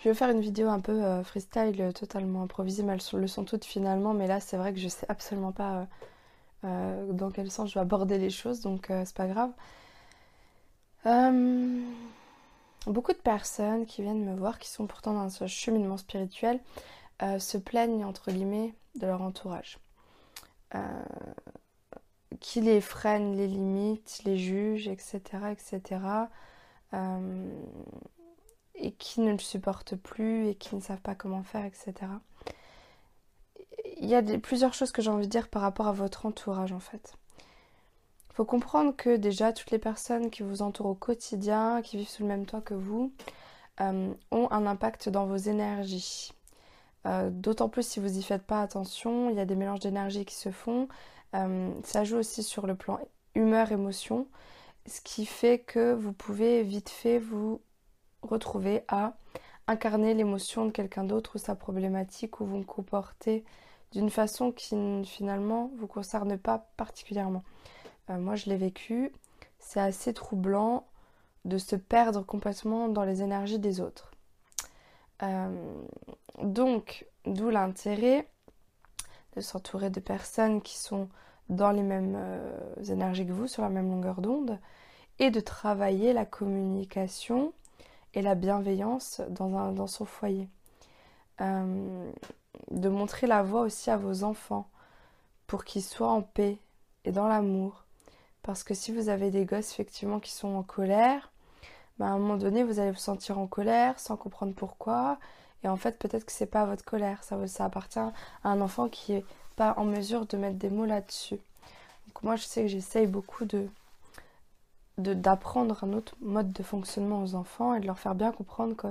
Je vais faire une vidéo un peu euh, freestyle, euh, totalement improvisée, mais elles le sont toutes finalement. Mais là, c'est vrai que je sais absolument pas euh, dans quel sens je vais aborder les choses, donc c'est pas grave. beaucoup de personnes qui viennent me voir, qui sont pourtant dans ce cheminement spirituel, se plaignent entre guillemets de leur entourage. qui les freine, les limite, les juge, etc. etc et qui ne le supportent plus et qui ne savent pas comment faire, etc. Il y a plusieurs choses que j'ai envie de dire par rapport à votre entourage en fait. Il faut comprendre que déjà toutes les personnes qui vous entourent au quotidien, qui vivent sous le même toit que vous, euh, ont un impact dans vos énergies. Euh, d'autant plus si vous n'y faites pas attention, il y a des mélanges d'énergie qui se font. Euh, ça joue aussi sur le plan humeur, émotion, ce qui fait que vous pouvez vite fait vous retrouver à incarner l'émotion de quelqu'un d'autre ou sa problématique ou vous comportez d'une façon qui finalement vous concerne pas particulièrement. Euh, moi je l'ai vécu, c'est assez troublant de se perdre complètement dans les énergies des autres. Euh, donc, d'où l'intérêt de s'entourer de personnes qui sont dans les mêmes euh, énergies que vous, sur la même longueur d'onde, et de travailler la communication et la bienveillance dans, un, dans son foyer. Euh, de montrer la voie aussi à vos enfants pour qu'ils soient en paix et dans l'amour. Parce que si vous avez des gosses effectivement qui sont en colère, bah, à un moment donné vous allez vous sentir en colère sans comprendre pourquoi. Et en fait peut-être que c'est pas votre colère, ça, ça appartient à un enfant qui est pas en mesure de mettre des mots là-dessus. Donc moi je sais que j'essaye beaucoup de, d'apprendre un autre mode de fonctionnement aux enfants et de leur faire bien comprendre que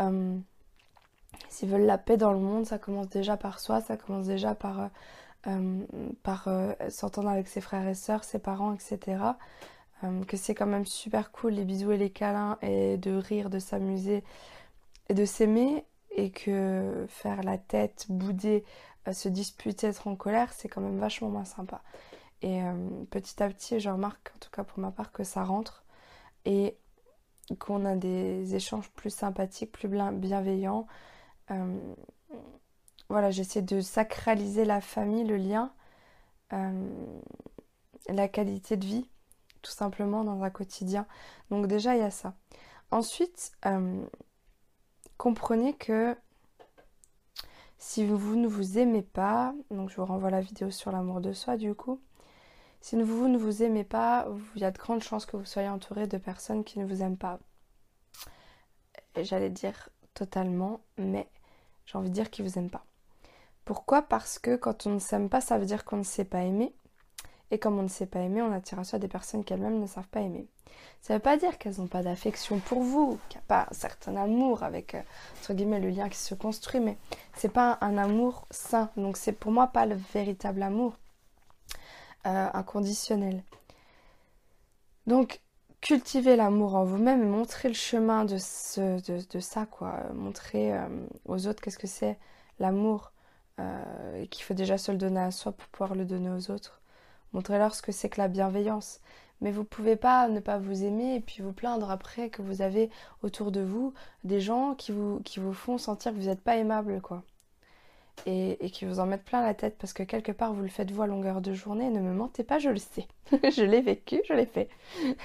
euh, s'ils veulent la paix dans le monde, ça commence déjà par soi, ça commence déjà par, euh, euh, par s'entendre avec ses frères et sœurs, ses parents, etc. que c'est quand même super cool les bisous et les câlins et de rire, de s'amuser et de s'aimer et que faire la tête, bouder, se disputer, être en colère, c'est quand même vachement moins sympa. Et euh, petit à petit, je remarque, en tout cas pour ma part, que ça rentre et qu'on a des échanges plus sympathiques, plus bienveillants. Euh, voilà, j'essaie de sacraliser la famille, le lien, euh, la qualité de vie, tout simplement dans un quotidien. Donc déjà, il y a ça. Ensuite, comprenez que si vous ne vous aimez pas, donc je vous renvoie la vidéo sur l'amour de soi du coup, si vous ne vous aimez pas, il y a de grandes chances que vous soyez entouré de personnes qui ne vous aiment pas. J'allais dire totalement, mais j'ai envie de dire qu'ils ne vous aiment pas. Pourquoi? Parce que quand on ne s'aime pas, ça veut dire qu'on ne sait pas aimer. Et comme on ne sait pas aimer, on attire à soi des personnes qu'elles-mêmes ne savent pas aimer. Ça ne veut pas dire qu'elles n'ont pas d'affection pour vous, qu'il n'y a pas un certain amour avec, euh, entre guillemets, le lien qui se construit, mais c'est pas un amour sain. Donc c'est pour moi pas le véritable amour. Euh, inconditionnel. Donc, cultiver l'amour en vous-même et montrer le chemin de, ce, de, ça, quoi. Montrer euh, aux autres qu'est-ce que c'est l'amour euh, et qu'il faut déjà se le donner à soi pour pouvoir le donner aux autres. Montrez-leur ce que c'est que la bienveillance. Mais vous pouvez pas ne pas vous aimer et puis vous plaindre après que vous avez autour de vous des gens qui vous, qui vous font sentir que vous n'êtes pas aimable, quoi et, qui vous en mettent plein la tête parce que quelque part vous le faites vous à longueur de journée. Ne me mentez pas, je le sais. je l'ai vécu, je l'ai fait.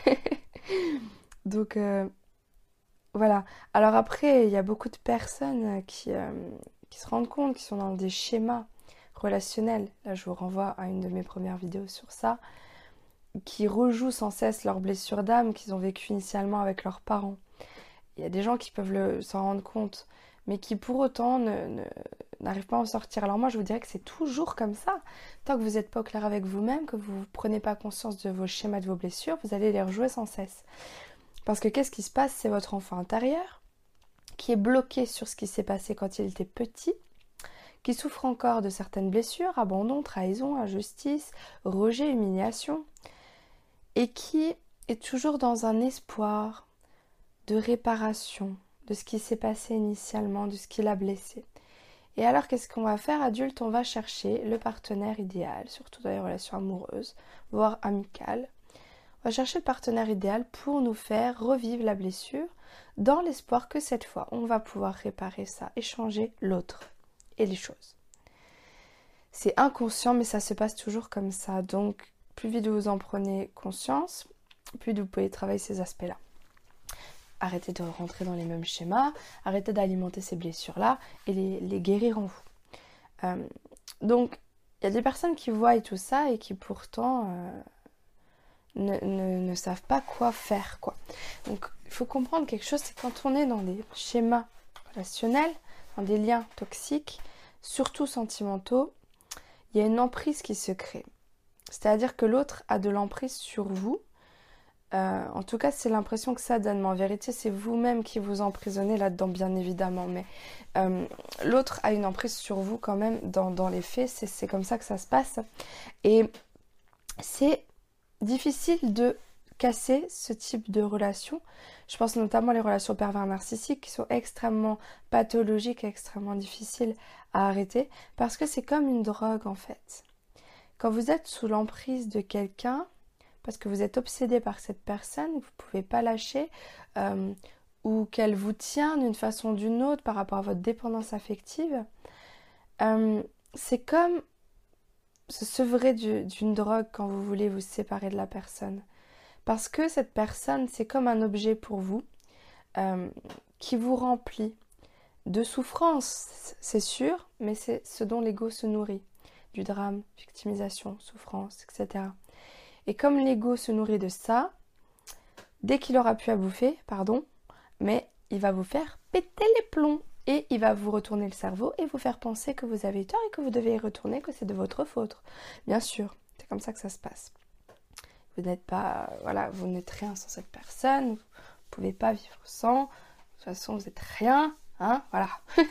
Donc euh, voilà. Alors après, il y a beaucoup de personnes qui, euh, qui se rendent compte, qui sont dans des schémas relationnels. Là, je vous renvoie à une de mes premières vidéos sur ça qui rejouent sans cesse leurs blessures d'âme qu'ils ont vécues initialement avec leurs parents. Il y a des gens qui peuvent s'en rendre compte, mais qui pour autant n'arrivent pas à en sortir. Alors moi, je vous dirais que c'est toujours comme ça. Tant que vous n'êtes pas au clair avec vous-même, que vous ne prenez pas conscience de vos schémas, de vos blessures, vous allez les rejouer sans cesse. Parce que qu'est-ce qui se passe? C'est votre enfant intérieur qui est bloqué sur ce qui s'est passé quand il était petit, qui souffre encore de certaines blessures, abandon, trahison, injustice, rejet, humiliation, et qui est toujours dans un espoir de réparation, de ce qui s'est passé initialement, de ce qui l'a blessé. Et alors qu'est-ce qu'on va faire adulte? On va chercher le partenaire idéal, surtout dans les relations amoureuses, voire amicales. On va chercher le partenaire idéal pour nous faire revivre la blessure dans l'espoir que cette fois, on va pouvoir réparer ça et changer l'autre et les choses. C'est inconscient, mais ça se passe toujours comme ça. Donc, plus vite vous en prenez conscience, plus vous pouvez travailler ces aspects-là. Arrêtez de rentrer dans les mêmes schémas, arrêtez d'alimenter ces blessures-là et les, guérir en vous. Euh, donc, il y a des personnes qui voient tout ça et qui pourtant euh, ne, savent pas quoi faire. Quoi. Donc il faut comprendre quelque chose, c'est quand on est dans des schémas relationnels, dans des liens toxiques, surtout sentimentaux, il y a une emprise qui se crée. C'est-à-dire que l'autre a de l'emprise sur vous. Euh, en tout cas, c'est l'impression que ça donne. Mais en vérité, c'est vous-même qui vous emprisonnez là-dedans, bien évidemment. Mais euh, l'autre a une emprise sur vous quand même dans, les faits. C'est comme ça que ça se passe. Et c'est difficile de casser ce type de relation. Je pense notamment les relations pervers narcissiques qui sont extrêmement pathologiques extrêmement difficiles à arrêter parce que c'est comme une drogue en fait. Quand vous êtes sous l'emprise de quelqu'un, parce que vous êtes obsédé par cette personne, vous ne pouvez pas lâcher, euh, ou qu'elle vous tient d'une façon ou d'une autre par rapport à votre dépendance affective, euh, c'est comme se sevrer d'une drogue quand vous voulez vous séparer de la personne. Parce que cette personne, c'est comme un objet pour vous euh, qui vous remplit de souffrance, c'est sûr, mais c'est ce dont l'ego se nourrit. Du drame, victimisation, souffrance, etc. Et comme l'ego se nourrit de ça, dès qu'il aura pu à bouffer, pardon, mais il va vous faire péter les plombs et il va vous retourner le cerveau et vous faire penser que vous avez tort et que vous devez y retourner, que c'est de votre faute. Bien sûr, c'est comme ça que ça se passe. Vous n'êtes pas, voilà, vous n'êtes rien sans cette personne, vous ne pouvez pas vivre sans. De toute façon, vous n'êtes rien, hein, voilà.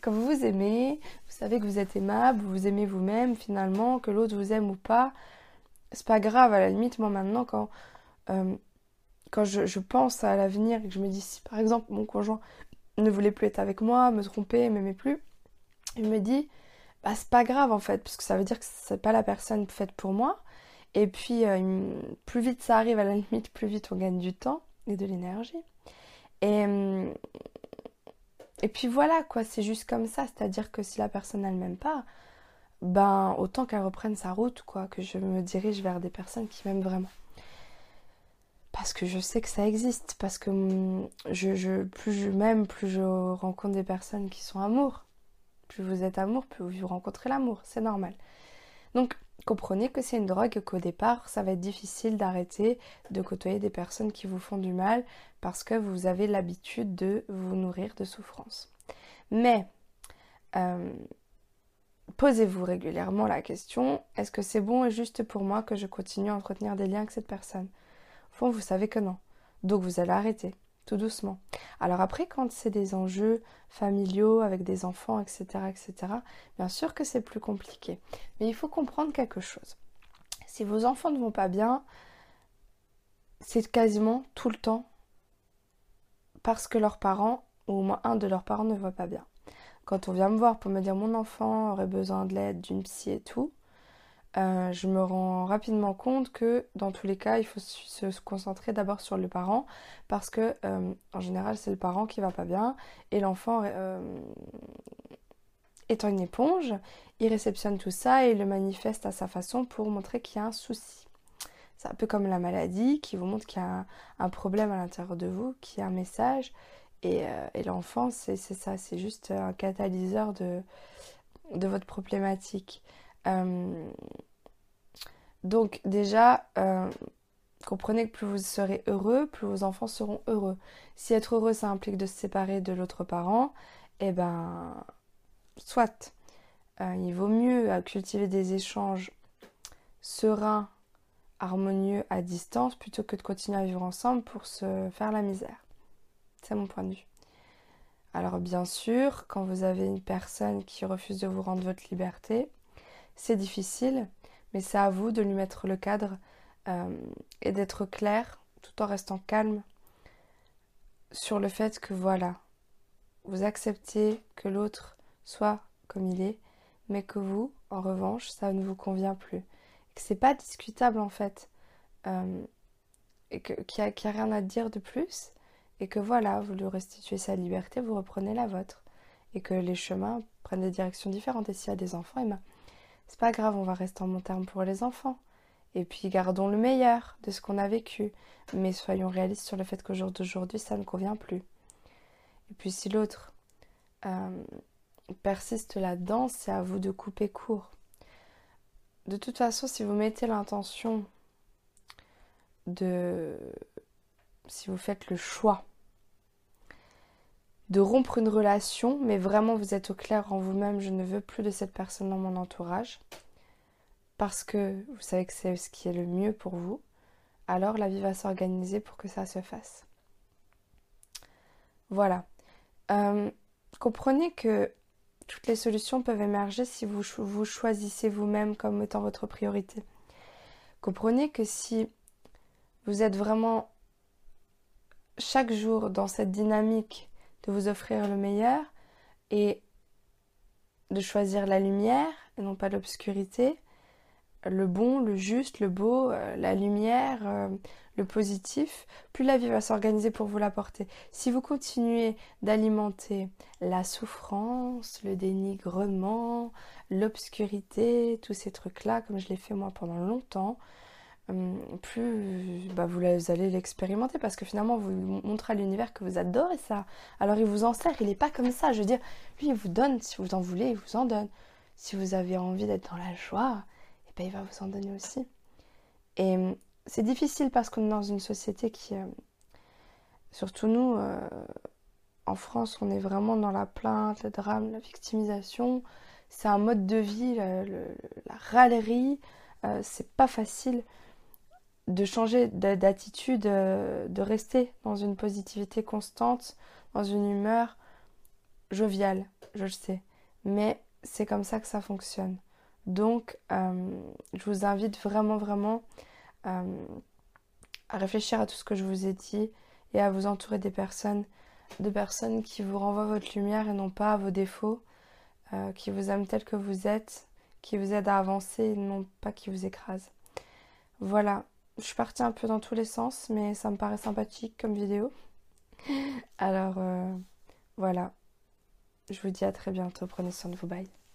quand vous vous aimez, vous savez que vous êtes aimable, vous vous aimez vous-même finalement, que l'autre vous aime ou pas, c'est pas grave. À la limite, moi maintenant, quand euh, quand je, pense à l'avenir et que je me dis si par exemple mon conjoint ne voulait plus être avec moi, me tromper, m'aimait plus. Il me dit, bah c'est pas grave en fait, parce que ça veut dire que c'est pas la personne faite pour moi. Et puis, euh, plus vite ça arrive, à la limite, plus vite on gagne du temps et de l'énergie. Et, euh, et puis voilà, quoi, c'est juste comme ça. C'est-à-dire que si la personne elle m'aime pas, ben autant qu'elle reprenne sa route, quoi, que je me dirige vers des personnes qui m'aiment vraiment parce que je sais que ça existe, parce que hum, je, plus je m'aime, plus je rencontre des personnes qui sont amour. Plus vous êtes amour, plus vous rencontrez l'amour, c'est normal. Donc comprenez que c'est une drogue qu'au départ, ça va être difficile d'arrêter de côtoyer des personnes qui vous font du mal parce que vous avez l'habitude de vous nourrir de souffrance. Mais euh, posez-vous régulièrement la question, est-ce que c'est bon et juste pour moi que je continue à entretenir des liens avec cette personne? Fond, vous savez que non. Donc vous allez arrêter, tout doucement. Alors après, quand c'est des enjeux familiaux avec des enfants, etc., etc., bien sûr que c'est plus compliqué. Mais il faut comprendre quelque chose. Si vos enfants ne vont pas bien, c'est quasiment tout le temps parce que leurs parents, ou au moins un de leurs parents, ne va pas bien. Quand on vient me voir pour me dire mon enfant aurait besoin de l'aide d'une psy et tout, euh, je me rends rapidement compte que dans tous les cas, il faut se concentrer d'abord sur le parent parce que euh, en général, c'est le parent qui va pas bien et l'enfant euh, étant une éponge, il réceptionne tout ça et le manifeste à sa façon pour montrer qu'il y a un souci. C'est un peu comme la maladie qui vous montre qu'il y a un, problème à l'intérieur de vous, qu'il y a un message et, l'enfant, c'est ça, c'est juste un catalyseur de, votre problématique. Euh, donc déjà, euh, comprenez que plus vous serez heureux, plus vos enfants seront heureux. Si être heureux, ça implique de se séparer de l'autre parent, eh ben, soit. Euh, il vaut mieux cultiver des échanges sereins, harmonieux à distance, plutôt que de continuer à vivre ensemble pour se faire la misère. C'est mon point de vue. Alors bien sûr, quand vous avez une personne qui refuse de vous rendre votre liberté, c'est difficile, mais c'est à vous de lui mettre le cadre euh, et d'être clair tout en restant calme sur le fait que voilà, vous acceptez que l'autre soit comme il est, mais que vous, en revanche, ça ne vous convient plus. Que c'est pas discutable en fait. Euh, et que, qui a, qui a rien à dire de plus, et que voilà, vous lui restituez sa liberté, vous reprenez la vôtre, et que les chemins prennent des directions différentes. Et s'il y a des enfants, eh ben, c'est pas grave, on va rester en bon terme pour les enfants. Et puis gardons le meilleur de ce qu'on a vécu, mais soyons réalistes sur le fait qu'au jour d'aujourd'hui, ça ne convient plus. Et puis si l'autre euh, persiste là-dedans, c'est à vous de couper court. De toute façon, si vous mettez l'intention de... Si vous faites le choix de rompre une relation, mais vraiment vous êtes au clair en vous-même, je ne veux plus de cette personne dans mon entourage, parce que vous savez que c'est ce qui est le mieux pour vous, alors la vie va s'organiser pour que ça se fasse. Voilà. Euh, comprenez que toutes les solutions peuvent émerger si vous vous choisissez vous-même comme étant votre priorité. Comprenez que si vous êtes vraiment chaque jour dans cette dynamique de vous offrir le meilleur et de choisir la lumière et non pas l'obscurité, le bon, le juste, le beau, euh, la lumière, euh, le positif, plus la vie va s'organiser pour vous l'apporter. Si vous continuez d'alimenter la souffrance, le dénigrement, l'obscurité, tous ces trucs-là, comme je l'ai fait moi pendant longtemps, plus bah, vous allez l'expérimenter parce que finalement vous montrez à l'univers que vous adorez ça. Alors il vous en sert, il n'est pas comme ça. Je veux dire, lui il vous donne, si vous en voulez, il vous en donne. Si vous avez envie d'être dans la joie, et eh ben, il va vous en donner aussi. Et hum, c'est difficile parce qu'on est dans une société qui, euh, surtout nous, euh, en France, on est vraiment dans la plainte, le drame, la victimisation. C'est un mode de vie, la, râlerie. Euh, c'est pas facile de changer d'attitude, de rester dans une positivité constante, dans une humeur joviale, je le sais. Mais c'est comme ça que ça fonctionne. Donc, je vous invite vraiment, vraiment euh, à réfléchir à tout ce que je vous ai dit et à vous entourer des personnes, de personnes qui vous renvoient votre lumière et non pas vos défauts, euh, qui vous aiment tel que vous êtes, qui vous aident à avancer et non pas qui vous écrasent. Voilà, je suis partie un peu dans tous les sens, mais ça me paraît sympathique comme vidéo. Alors euh, voilà, je vous dis à très bientôt, prenez soin de vous, bye.